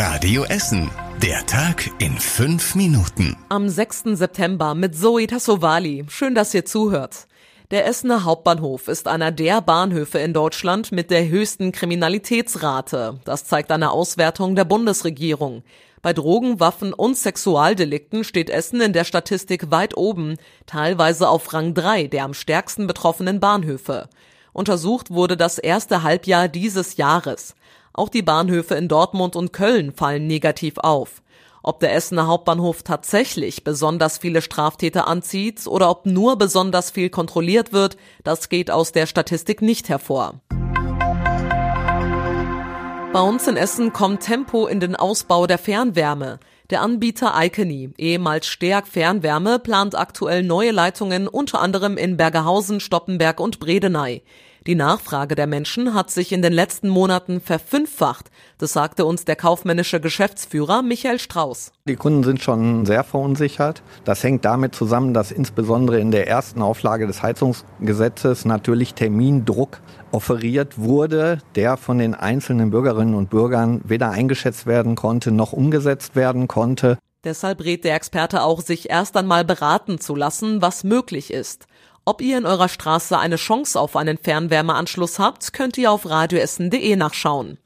Radio Essen. Der Tag in fünf Minuten. Am 6. September mit Zoe Tassovali. Schön, dass ihr zuhört. Der Essener Hauptbahnhof ist einer der Bahnhöfe in Deutschland mit der höchsten Kriminalitätsrate. Das zeigt eine Auswertung der Bundesregierung. Bei Drogen, Waffen und Sexualdelikten steht Essen in der Statistik weit oben, teilweise auf Rang 3 der am stärksten betroffenen Bahnhöfe. Untersucht wurde das erste Halbjahr dieses Jahres. Auch die Bahnhöfe in Dortmund und Köln fallen negativ auf. Ob der Essener Hauptbahnhof tatsächlich besonders viele Straftäter anzieht oder ob nur besonders viel kontrolliert wird, das geht aus der Statistik nicht hervor. Bei uns in Essen kommt Tempo in den Ausbau der Fernwärme. Der Anbieter Icony, ehemals Steag Fernwärme, plant aktuell neue Leitungen unter anderem in Bergerhausen, Stoppenberg und Bredeney. Die Nachfrage der Menschen hat sich in den letzten Monaten verfünffacht. Das sagte uns der kaufmännische Geschäftsführer Michael Strauß. Die Kunden sind schon sehr verunsichert. Das hängt damit zusammen, dass insbesondere in der ersten Auflage des Heizungsgesetzes natürlich Termindruck offeriert wurde, der von den einzelnen Bürgerinnen und Bürgern weder eingeschätzt werden konnte noch umgesetzt werden konnte. Deshalb rät der Experte auch, sich erst einmal beraten zu lassen, was möglich ist. Ob ihr in eurer Straße eine Chance auf einen Fernwärmeanschluss habt, könnt ihr auf radioessen.de nachschauen.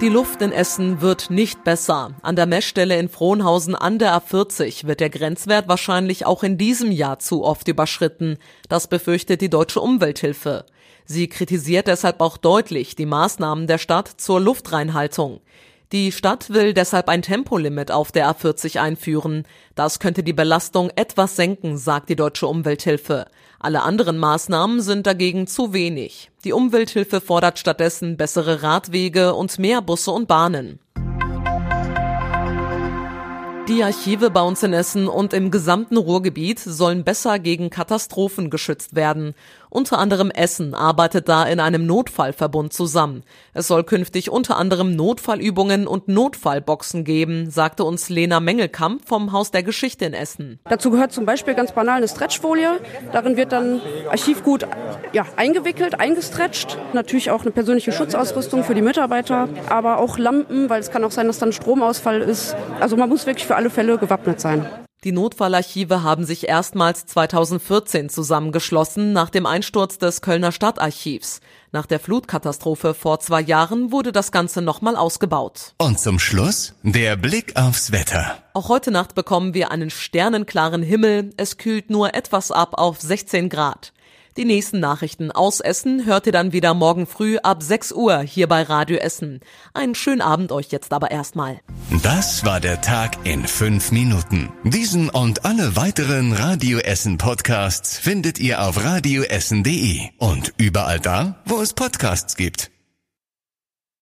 Die Luft in Essen wird nicht besser. An der Messstelle in Frohnhausen an der A40 wird der Grenzwert wahrscheinlich auch in diesem Jahr zu oft überschritten. Das befürchtet die Deutsche Umwelthilfe. Sie kritisiert deshalb auch deutlich die Maßnahmen der Stadt zur Luftreinhaltung. Die Stadt will deshalb ein Tempolimit auf der A40 einführen. Das könnte die Belastung etwas senken, sagt die Deutsche Umwelthilfe. Alle anderen Maßnahmen sind dagegen zu wenig. Die Umwelthilfe fordert stattdessen bessere Radwege und mehr Busse und Bahnen. Die Archive bei uns in Essen und im gesamten Ruhrgebiet sollen besser gegen Katastrophen geschützt werden. Unter anderem Essen arbeitet da in einem Notfallverbund zusammen. Es soll künftig unter anderem Notfallübungen und Notfallboxen geben, sagte uns Lena Mengelkamp vom Haus der Geschichte in Essen. Dazu gehört zum Beispiel ganz banal eine Stretchfolie. Darin wird dann Archivgut ja, eingewickelt, eingestretcht. Natürlich auch eine persönliche Schutzausrüstung für die Mitarbeiter, aber auch Lampen, weil es kann auch sein, dass dann Stromausfall ist. Also man muss wirklich für alle Fälle gewappnet sein. Die Notfallarchive haben sich erstmals 2014 zusammengeschlossen nach dem Einsturz des Kölner Stadtarchivs. Nach der Flutkatastrophe vor zwei Jahren wurde das Ganze nochmal ausgebaut. Und zum Schluss der Blick aufs Wetter. Auch heute Nacht bekommen wir einen sternenklaren Himmel. Es kühlt nur etwas ab auf 16 Grad. Die nächsten Nachrichten aus Essen hört ihr dann wieder morgen früh ab 6 Uhr hier bei Radio Essen. Einen schönen Abend euch jetzt aber erstmal. Das war der Tag in fünf Minuten. Diesen und alle weiteren Radio Essen Podcasts findet ihr auf radioessen.de und überall da, wo es Podcasts gibt.